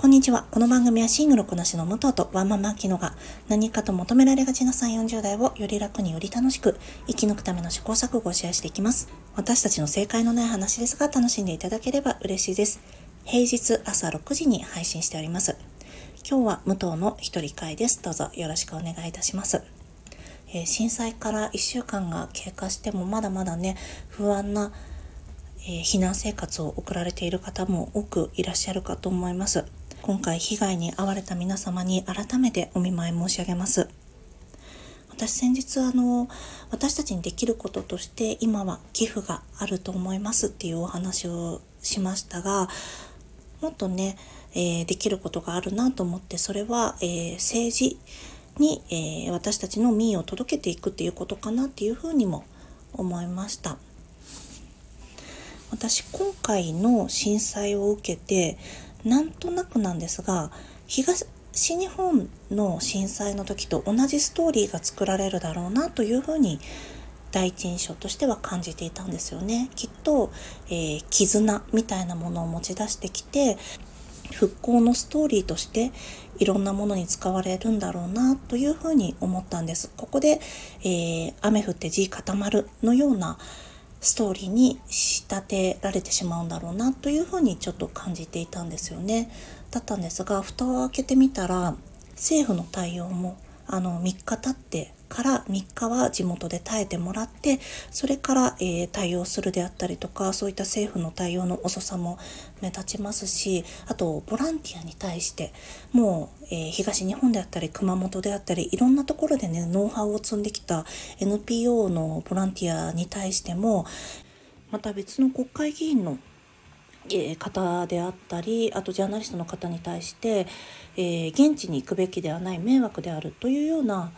こんにちは。この番組はシングルこなしの武藤とワンマンマキノが何かと求められがちな3、40代をより楽により楽しく生き抜くための試行錯誤をシェアしていきます。私たちの正解のない話ですが楽しんでいただければ嬉しいです。平日朝6時に配信しております。今日は武藤の一人会です。どうぞよろしくお願いいたします。えー、震災から1週間が経過してもまだまだね、不安なえ、避難生活を送られている方も多くいらっしゃるかと思います。今回被害に遭われた皆様に改めてお見舞い申し上げます。私先日あの私たちにできることとして今は寄付があると思いますっていうお話をしましたがもっとね、えー、できることがあるなと思ってそれは、えー、政治に、えー、私たちの民意を届けていくっていうことかなっていうふうにも思いました。私今回の震災を受けてなんとなくなんですが東日本の震災の時と同じストーリーが作られるだろうなというふうに第一印象としては感じていたんですよね。きっと、えー、絆みたいなものを持ち出してきて復興のストーリーとしていろんなものに使われるんだろうなというふうに思ったんです。ここで、えー、雨降って地固まるのようなストーリーに仕立てられてしまうんだろうなというふうにちょっと感じていたんですよね。だったんですが蓋を開けてみたら政府の対応もあの3日経ってから3日は地元で耐えてもらってそれから、えー、対応するであったりとかそういった政府の対応の遅さも目立ちますしあとボランティアに対してもう、えー、東日本であったり熊本であったりいろんなところでねノウハウを積んできた NPO のボランティアに対してもまた別の国会議員の方であったりあとジャーナリストの方に対して、えー、現地に行くべきではない迷惑であるというような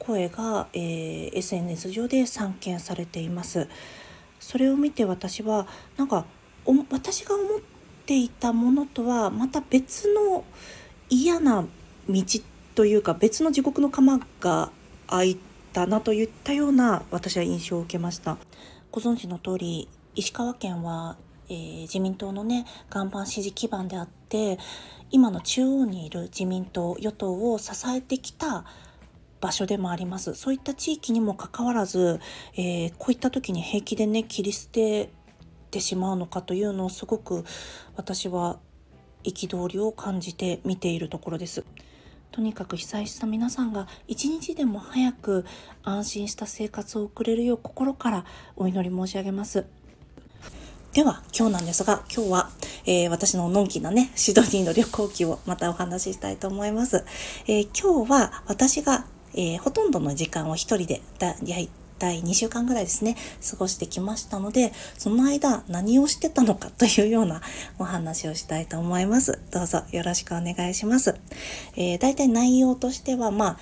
声が、えー、SNS 上で散見されています。それを見て私はなんか私が思っていたものとはまた別の嫌な道というか別の地獄の釜が開いたなといったような私は印象を受けましたご存知の通り石川県は、えー、自民党のね岩盤支持基盤であって今の中央にいる自民党与党を支えてきた場所でもあります。そういった地域にもかかわらず、えー、こういった時に平気でね切り捨ててしまうのかというのをすごく私は憤りを感じて見ているところです。とにかく被災した皆さんが一日でも早く安心した生活を送れるよう心からお祈り申し上げます。では今日なんですが今日は、えー、私ののんきなねシドニーの旅行記をまたお話ししたいと思います。えー、今日は私がえー、ほとんどの時間を一人でだいたい2週間ぐらいですね、過ごしてきましたので、その間何をしてたのかというようなお話をしたいと思います。どうぞよろしくお願いします。えー、大体内容としては、まあ、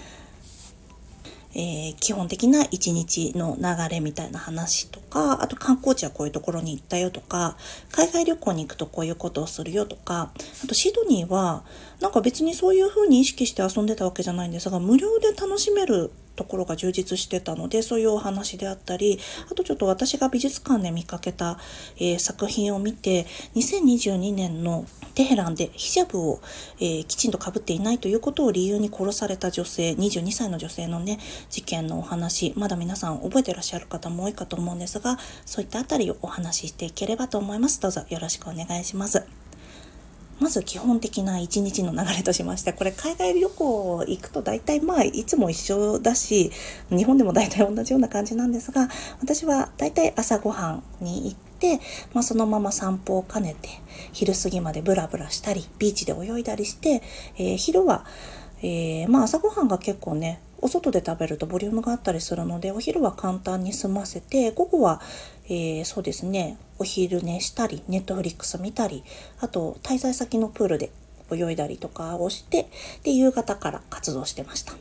えー、基本的な一日の流れみたいな話とか、あと観光地はこういうところに行ったよとか、海外旅行に行くとこういうことをするよとか、あとシドニーはなんか別にそういう風に意識して遊んでたわけじゃないんですが、無料で楽しめるところが充実してたのでそういうお話であったりあとちょっと私が美術館で見かけた、えー、作品を見て2022年のテヘランでヒジャブを、えー、きちんとかぶっていないということを理由に殺された女性22歳の女性のね事件のお話まだ皆さん覚えてらっしゃる方も多いかと思うんですがそういったあたりをお話ししていければと思いますどうぞよろしくお願いします。まず基本的な一日の流れとしまして、これ海外旅行行くと大体まあいつも一緒だし、日本でも大体同じような感じなんですが、私は大体朝ごはんに行って、まあ、そのまま散歩を兼ねて、昼過ぎまでブラブラしたり、ビーチで泳いだりして、えー、昼は、えー、まあ朝ごはんが結構ね、お外で食べるとボリュームがあったりするので、お昼は簡単に済ませて、午後は、えー、そうですね、お昼寝したり、ネットフリックス見たり、あと滞在先のプールで泳いだりとかをして、で、夕方から活動してました。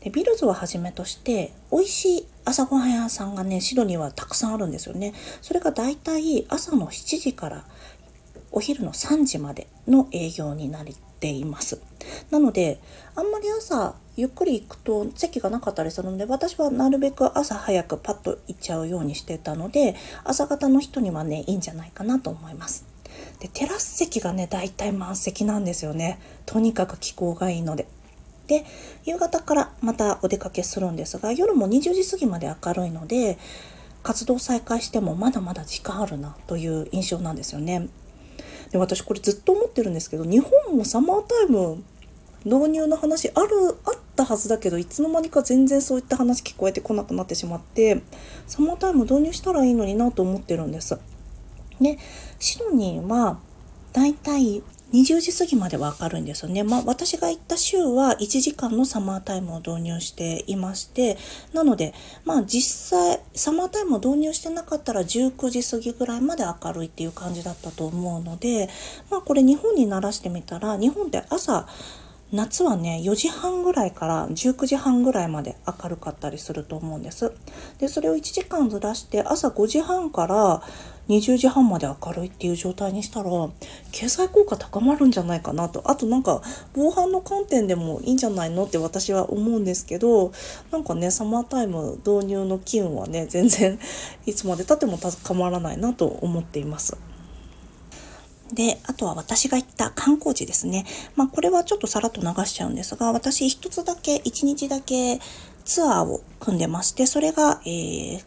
で、ビルズをはじめとして、美味しい朝ごはん屋さんがね、シドニーはたくさんあるんですよね。それがだいたい朝の7時からお昼の3時までの営業になっています。なので、あんまり朝ゆっくり行くと席がなかったりするので私はなるべく朝早くパッと行っちゃうようにしてたので朝方の人にはねいいんじゃないかなと思います。でテラス席がね大体満席なんですよねとにかく気候がいいので。で夕方からまたお出かけするんですが夜も20時過ぎまで明るいので活動再開してもまだまだ時間あるなという印象なんですよね。で私これずっと思ってるんですけど日本もサマータイム導入の話あるあったはずだけどいつの間にか全然そういった話聞こえてこなくなってしまってサマータイム導入したらいいのになと思ってるんです。でシドニーはだいたい20時過ぎまでは明るいんですよね。まあ私が行った週は1時間のサマータイムを導入していまして、なのでまあ実際サマータイムを導入してなかったら19時過ぎぐらいまで明るいっていう感じだったと思うので、まあこれ日本に慣らしてみたら日本って朝夏はね4時半ぐらいから19時半ぐらいまで明るかったりすると思うんですでそれを1時間ずらして朝5時半から20時半まで明るいっていう状態にしたら経済効果高まるんじゃないかなとあとなんか防犯の観点でもいいんじゃないのって私は思うんですけどなんかねサマータイム導入の機運はね全然いつまでたっても高まらないなと思っています。で、あとは私が行った観光地ですね。まあこれはちょっとさらっと流しちゃうんですが、私一つだけ、一日だけツアーを組んでまして、それが、えー、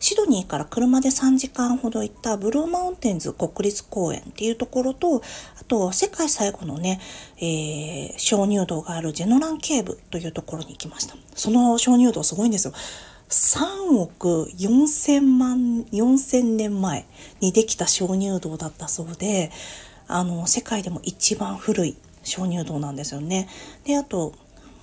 シドニーから車で3時間ほど行ったブルーマウンテンズ国立公園っていうところと、あと世界最後のね、えー、鍾乳洞があるジェノランケーブというところに行きました。その鍾乳洞すごいんですよ。3億4000万、4000年前にできた鍾乳洞だったそうで、あの、世界でも一番古い鍾乳洞なんですよね。で、あと、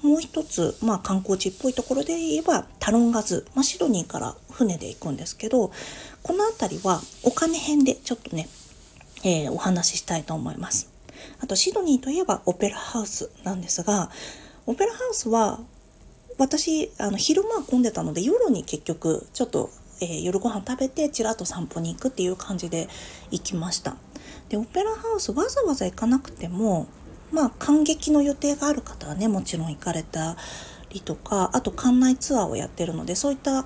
もう一つ、まあ観光地っぽいところで言えば、タロンガズ、まあ、シドニーから船で行くんですけど、この辺りはお金編でちょっとね、えー、お話ししたいと思います。あと、シドニーといえばオペラハウスなんですが、オペラハウスは私あの昼間混んでたので夜に結局ちょっと、えー、夜ご飯食べてちらっと散歩に行くっていう感じで行きました。でオペラハウスわざわざ行かなくてもまあ感激の予定がある方はねもちろん行かれたりとかあと館内ツアーをやってるのでそういった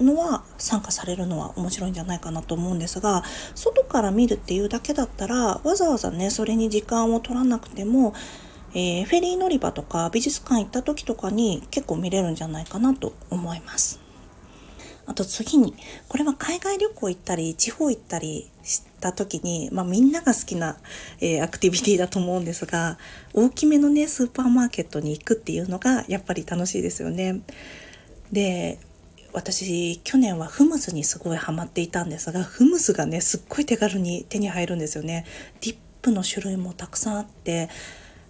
のは参加されるのは面白いんじゃないかなと思うんですが外から見るっていうだけだったらわざわざねそれに時間を取らなくてもえー、フェリー乗り場とか美術館行った時とかに結構見れるんじゃないかなと思います。あと次に、これは海外旅行行ったり、地方行ったりした時に、まあみんなが好きな、えー、アクティビティだと思うんですが、大きめのね、スーパーマーケットに行くっていうのがやっぱり楽しいですよね。で、私、去年はフムスにすごいハマっていたんですが、フムスがね、すっごい手軽に手に入るんですよね。ディップの種類もたくさんあって、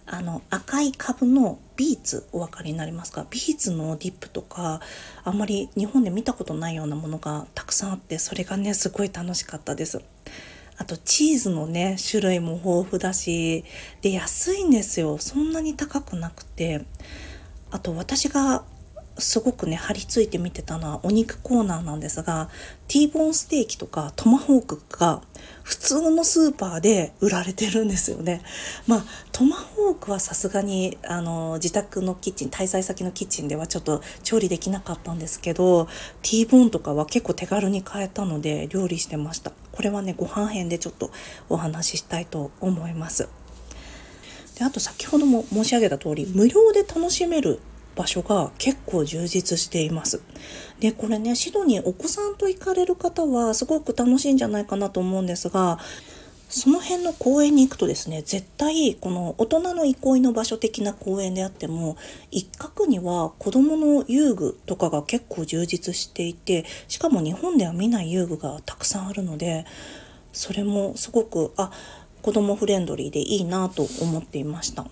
あの赤いカブのビーツお分かりになりますか？ビーツのディップとかあんまり日本で見たことないようなものがたくさんあってそれがねすごい楽しかったです。あとチーズのね種類も豊富だしで安いんですよ。そんなに高くなくて。あと私がすごくね張り付いて見てたのはお肉コーナーなんですが T ボーンステーキとかトマホークが普通のスーパーで売られてるんですよね。まあトマホークはさすがにあの自宅のキッチン滞在先のキッチンではちょっと調理できなかったんですけど T ボーンとかは結構手軽に買えたので料理してました。これはねご飯編でちょっとお話ししたいと思います。であと先ほども申し上げた通り無料で楽しめる場所が結構充実しています。で、これね、シドニーお子さんと行かれる方はすごく楽しいんじゃないかなと思うんですが、その辺の公園に行くとですね、絶対この大人の憩いの場所的な公園であっても、一角には子供の遊具とかが結構充実していて、しかも日本では見ない遊具がたくさんあるので、それもすごく、あ、子供フレンドリーでいいなと思っていました。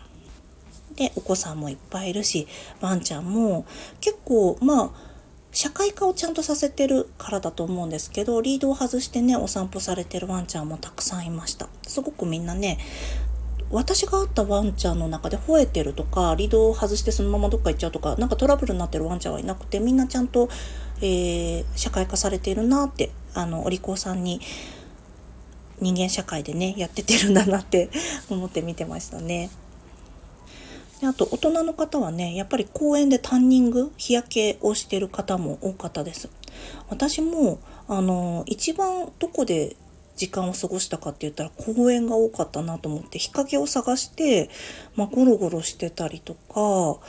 で、お子さんもいっぱいいるし、ワンちゃんも結構、まあ、社会化をちゃんとさせてるからだと思うんですけど、リードを外してね、お散歩されてるワンちゃんもたくさんいました。すごくみんなね、私が会ったワンちゃんの中で吠えてるとか、リードを外してそのままどっか行っちゃうとか、なんかトラブルになってるワンちゃんはいなくて、みんなちゃんと、えー、社会化されているなって、あの、お利口さんに人間社会でね、やっててるんだなって思って見てましたね。であと大人の方はねやっぱり公園でタンニング日焼けをしてる方も多かったです。私もあの一番どこで時間を過ごしたかって言ったら公園が多かったなと思って日陰を探して、まあ、ゴロゴロしてたりとか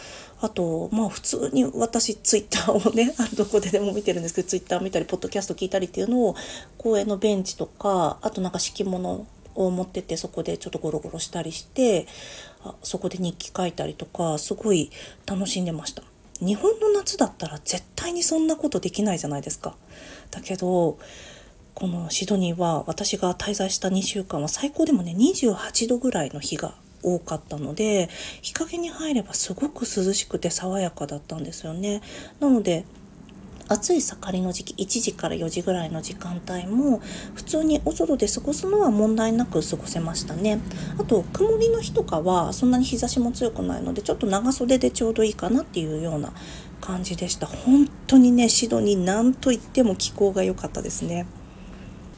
あとまあ普通に私ツイッターをね どこででも見てるんですけどツイッター見たりポッドキャスト聞いたりっていうのを公園のベンチとかあとなんか敷物を持っててそこでちょっとゴロゴロしたりしてあそこで日記書いたりとかすごい楽しんでました。日本の夏だったら絶対にそんなことできないじゃないですか。だけどこのシドニーは私が滞在した2週間は最高でもね28度ぐらいの日が多かったので日陰に入ればすごく涼しくて爽やかだったんですよね。なので暑い盛りの時期1時から4時ぐらいの時間帯も普通にお外で過ごすのは問題なく過ごせましたね。あと曇りの日とかはそんなに日差しも強くないのでちょっと長袖でちょうどいいかなっていうような感じでした。本当にねシドニーなんといっても気候が良かったですね。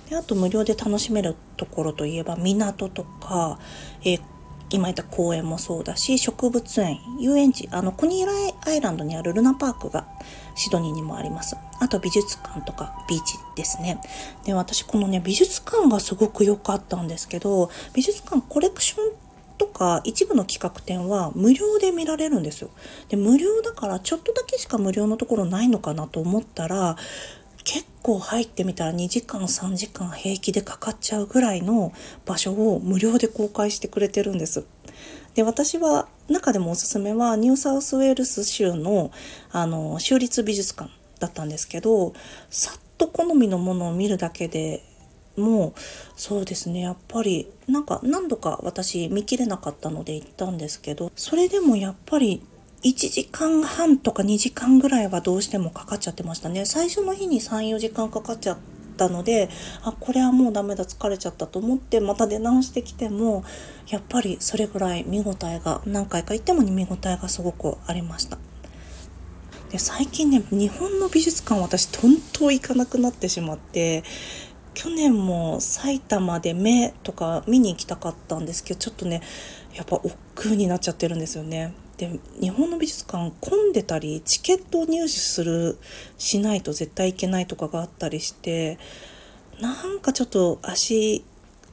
であと無料で楽しめるところといえば港とか、えー、今言った公園もそうだし植物園遊園地あのコニーラアイランドにあるルナパークがシドニーにもありますあと美術館とかビーチですねで私このね美術館がすごく良かったんですけど美術館コレクションとか一部の企画展は無料で見られるんですよ。で無料だからちょっとだけしか無料のところないのかなと思ったら結構入ってみたら2時間3時間平気でかかっちゃうぐらいの場所を無料で公開してくれてるんです。で私は中でもおすすめはニューサウスウェールス州のあの州立美術館だったんですけどさっと好みのものを見るだけでもそうですねやっぱりなんか何度か私見切れなかったので行ったんですけどそれでもやっぱり1時間半とか2時間ぐらいはどうしてもかかっちゃってましたね。最初の日に34時間かかっちゃったのであこれはもうダメだ疲れちゃったと思ってまた出直してきてもやっぱりそれぐらい見応えが何回か行っても見応えがすごくありました。で最近ね日本の美術館私とんと行かなくなってしまって去年も埼玉で目とか見に行きたかったんですけどちょっとねやっぱ億劫になっちゃってるんですよね。で日本の美術館混んでたりチケットを入手するしないと絶対行けないとかがあったりしてなんかちょっと足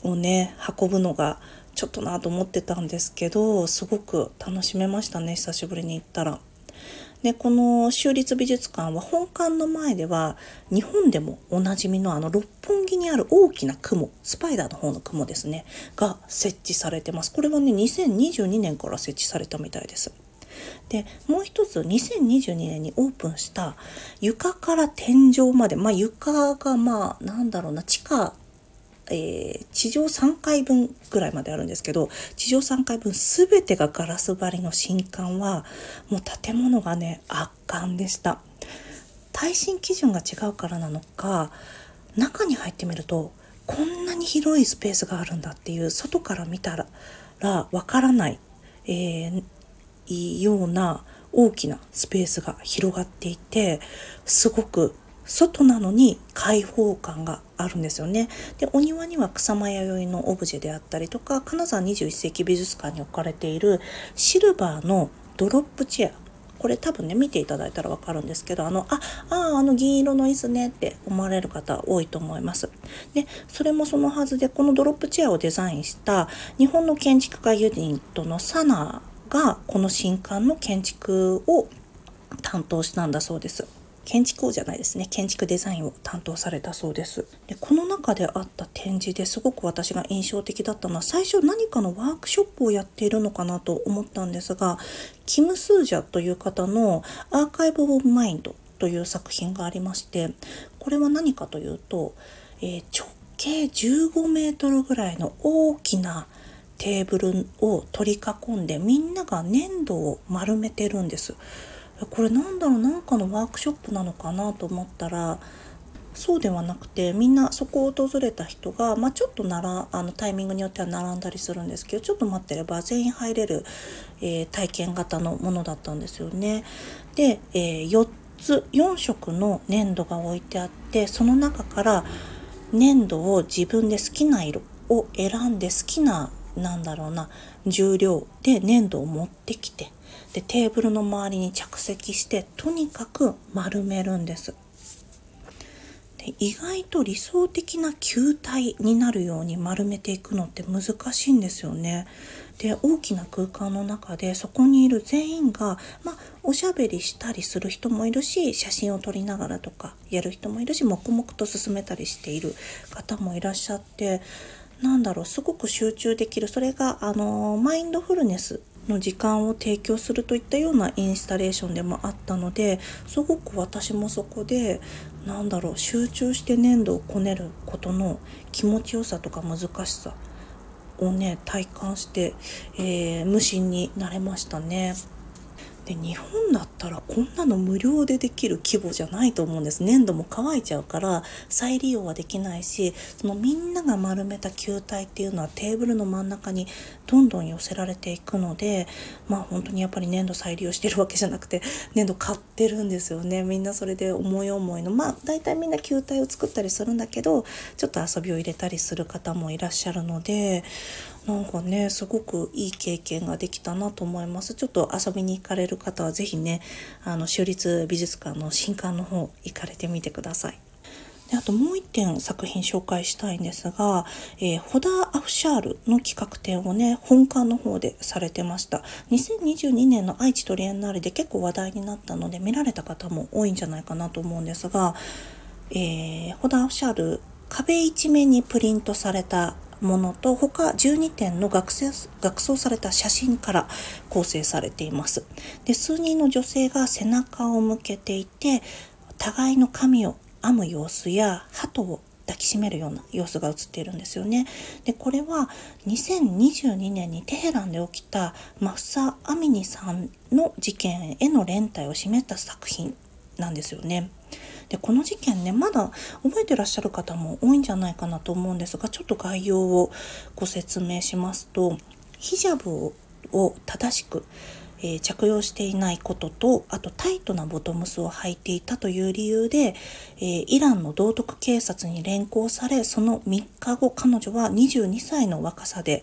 をね運ぶのがちょっとなと思ってたんですけどすごく楽しめましたね久しぶりに行ったら。でこの州立美術館は本館の前では日本でもおなじみのあの六本木にある大きな雲スパイダーの方の雲ですねが設置されてます。これはね2022年から設置されたみたいです。でもう一つ2022年にオープンした床から天井までまあ床がまあなんだろうな地下えー、地上3階分ぐらいまであるんですけど地上3階分全てがガラス張りの新館はもう建物がね圧巻でした。耐震基準が違うからなのか中に入ってみるとこんなに広いスペースがあるんだっていう外から見たらわからない、えー、ような大きなスペースが広がっていてすごく外なのに開放感があるんですよね。で、お庭には草間弥生のオブジェであったりとか、金沢21世紀美術館に置かれているシルバーのドロップチェア。これ多分ね、見ていただいたらわかるんですけど、あの、あ、ああ、あの銀色の椅子ねって思われる方多いと思います。で、それもそのはずで、このドロップチェアをデザインした日本の建築家ユニットのサナが、この新館の建築を担当したんだそうです。建築王じゃないですね建築デザインを担当されたそうですでこの中であった展示ですごく私が印象的だったのは最初何かのワークショップをやっているのかなと思ったんですがキム・スージャという方の「アーカイブ・オブ・マインド」という作品がありましてこれは何かというと、えー、直径15メートルぐらいの大きなテーブルを取り囲んでみんなが粘土を丸めてるんです。これなんだろうなんかのワークショップなのかなと思ったらそうではなくてみんなそこを訪れた人が、まあ、ちょっとならあのタイミングによっては並んだりするんですけどちょっと待ってれば全員入れる、えー、体験型のものだったんですよね。で、えー、4つ4色の粘土が置いてあってその中から粘土を自分で好きな色を選んで好きななんだろうな重量で粘土を持ってきてでテーブルの周りに着席してとにかく丸めるんです。で意外と理想的な球体になるように丸めていくのって難しいんですよね。で大きな空間の中でそこにいる全員が、まあ、おしゃべりしたりする人もいるし写真を撮りながらとかやる人もいるし黙々と進めたりしている方もいらっしゃってなんだろうすごく集中できるそれがあのマインドフルネスの時間を提供するといったようなインスタレーションでもあったのですごく私もそこでなんだろう集中して粘土をこねることの気持ちよさとか難しさをね体感して、えー、無心になれましたね。で日本だたらこんなの無料でできる規模じゃないと思うんです。粘土も乾いちゃうから再利用はできないしそのみんなが丸めた球体っていうのはテーブルの真ん中にどんどん寄せられていくのでまあ本当にやっぱり粘土再利用してるわけじゃなくて 粘土買ってるんですよね。みんなそれで思い思いの。まあ大体みんな球体を作ったりするんだけどちょっと遊びを入れたりする方もいらっしゃるのでなんかねすごくいい経験ができたなと思いますちょっと遊びに行かれる方は是非ねあの州立美術館の新館の方行かれてみてくださいであともう一点作品紹介したいんですが、えー、ホダー・アフシャールの企画展をね、本館の方でされてました。2022年の愛知トリエンナーレで結構話題になったので見られた方も多いんじゃないかなと思うんですが、えー、ホダー・アフシャール壁一面にプリントされたものと他12点の学生学装された写真から構成されています。で数人の女性が背中を向けていて互いの髪を編む様子や鳩を抱きしめるような様子が映っているんですよね。でこれは2022年にテヘランで起きたマフサ・アミニさんの事件への連帯を示した作品なんですよね。でこの事件ねまだ覚えてらっしゃる方も多いんじゃないかなと思うんですがちょっと概要をご説明しますとヒジャブを正しくえー、着用していないこととあとタイトなボトムスを履いていたという理由で、えー、イランの道徳警察に連行されその3日後彼女は22歳の若さで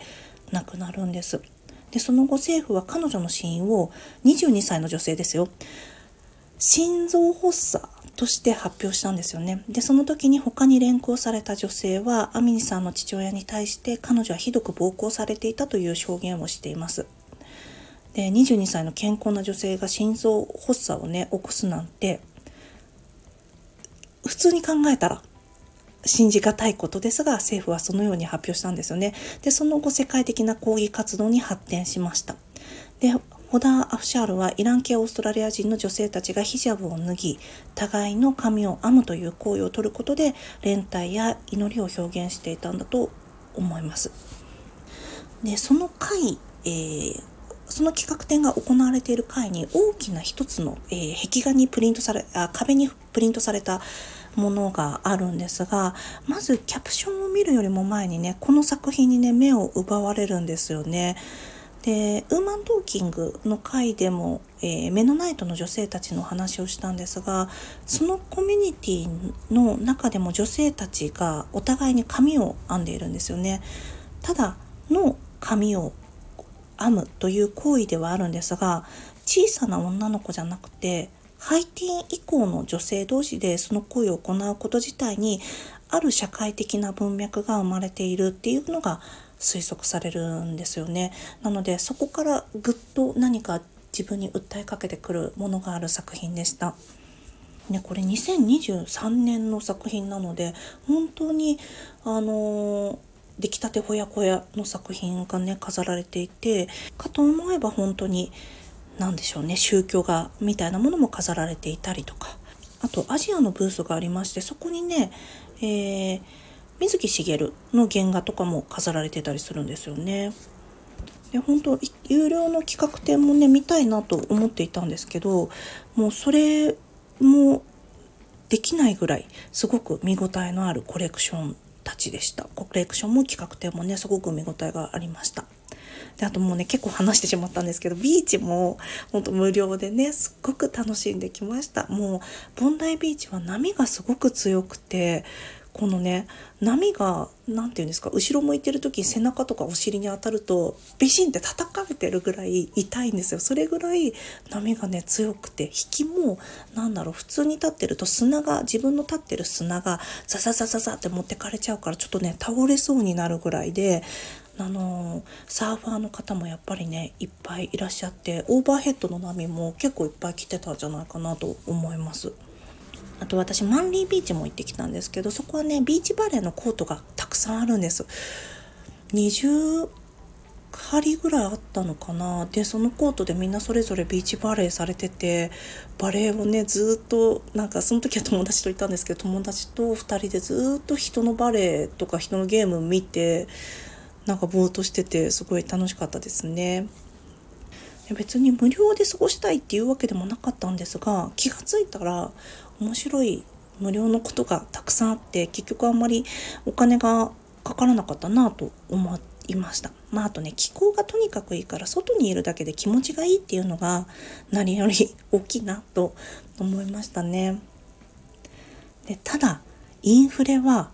亡くなるんです。でその後政府は彼女の死因を22歳の女性ですよ心臓発作として発表したんですよね。で、その時に他に連行された女性は、アミニさんの父親に対して彼女はひどく暴行されていたという証言をしています。で、22歳の健康な女性が心臓発作をね、起こすなんて、普通に考えたら信じがたいことですが、政府はそのように発表したんですよね。で、その後世界的な抗議活動に発展しました。で、ホダー・アフシャールはイラン系オーストラリア人の女性たちがヒジャブを脱ぎ、互いの髪を編むという行為をとることで、連帯や祈りを表現していたんだと思います。で、その回、えー、その企画展が行われている回に大きな一つの、えー、壁画にプリントされあ、壁にプリントされたものがあるんですが、まずキャプションを見るよりも前にね、この作品にね、目を奪われるんですよね。でウーマントーキングの回でも、えー、メノナイトの女性たちの話をしたんですがそのコミュニティの中でも女性たちがお互いに髪を編んでいるんですよね。ただの髪を編むという行為ではあるんですが小さな女の子じゃなくてハイティーン以降の女性同士でその行為を行うこと自体にある社会的な文脈が生まれているっていうのが推測されるんですよね。なのでそこからぐっと何か自分に訴えかけてくるものがある作品でした。ね、これ2023年の作品なので本当にあの出来たてほやほやの作品がね飾られていてかと思えば本当に何でしょうね宗教画みたいなものも飾られていたりとかあとアジアのブースがありましてそこにね、えー水木しげるの原画とかも飾られてたりするんですよね。で本当有料の企画展もね見たいなと思っていたんですけどもうそれもできないぐらいすごく見応えのあるコレクションたちでした。コレクションも企画展もねすごく見応えがありました。であともうね結構話してしまったんですけどビーチも本当無料でねすっごく楽しんできました。もうボンダイビーチは波がすごく強くてこのね波が何て言うんですか後ろ向いてる時に背中とかお尻に当たるとビシンって叩かれてるぐらい痛いんですよそれぐらい波がね強くて引きもなんだろう普通に立ってると砂が自分の立ってる砂がザザザザザって持ってかれちゃうからちょっとね倒れそうになるぐらいであのサーファーの方もやっぱりねいっぱいいらっしゃってオーバーヘッドの波も結構いっぱい来てたんじゃないかなと思います。あと私マンリービーチも行ってきたんですけどそこはねビーチバレーのコートがたくさんあるんです20針ぐらいあったのかなでそのコートでみんなそれぞれビーチバレーされててバレーをねずっとなんかその時は友達といたんですけど友達と2人でずっと人のバレーとか人のゲーム見てなんかぼーっとしててすごい楽しかったですね。別に無料で過ごしたいっていうわけでもなかったんですが気が付いたら面白い無料のことがたくさんあって結局あんまりお金がかからなかったなと思いました。まああとね気候がとにかくいいから外にいるだけで気持ちがいいっていうのが何より大きいなと思いましたね。でただインフレは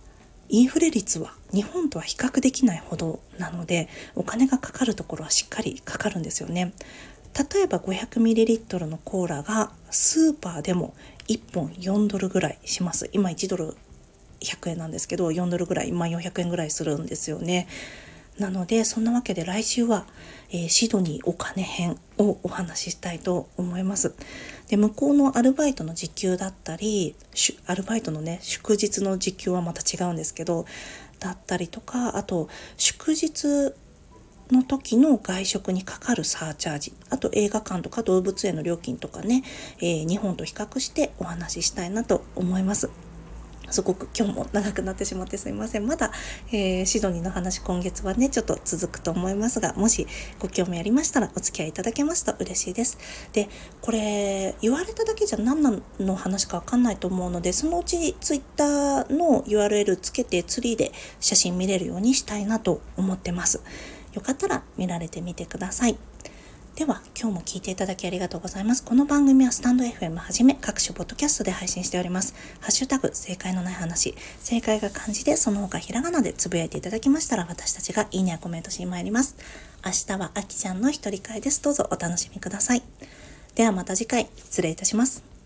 インフレ率は日本とは比較できないほどなのでお金がかかるところはしっかりかかるんですよね。例えば 500ml のコーラがスーパーでも1本4ドルぐらいします。今1ドル100円なんですけど4ドルぐらい、まあ、400円ぐらいするんですよね。なのでそんなわけで来週は、えー、シドニーお金編をお話ししたいと思います。で向こうのアルバイトの時給だったりアルバイトのね祝日の時給はまた違うんですけどだったりとかあと祝日の時の外食にかかるサーチャージあと映画館とか動物園の料金とかね、えー、日本と比較してお話ししたいなと思います。すごく今日も長くなってしまってすいません。まだ、えー、シドニーの話今月はね、ちょっと続くと思いますが、もしご興味ありましたらお付き合いいただけますと嬉しいです。で、これ、言われただけじゃ何の話かわかんないと思うので、そのうち Twitter の URL つけてツリーで写真見れるようにしたいなと思ってます。よかったら見られてみてください。では、今日も聞いていただきありがとうございます。この番組はスタンド FM はじめ各種ポッドキャストで配信しております。ハッシュタグ、正解のない話、正解が漢字でその他ひらがなでつぶやいていただきましたら私たちがいいねやコメントしに参ります。明日はあきちゃんの一人会です。どうぞお楽しみください。ではまた次回、失礼いたします。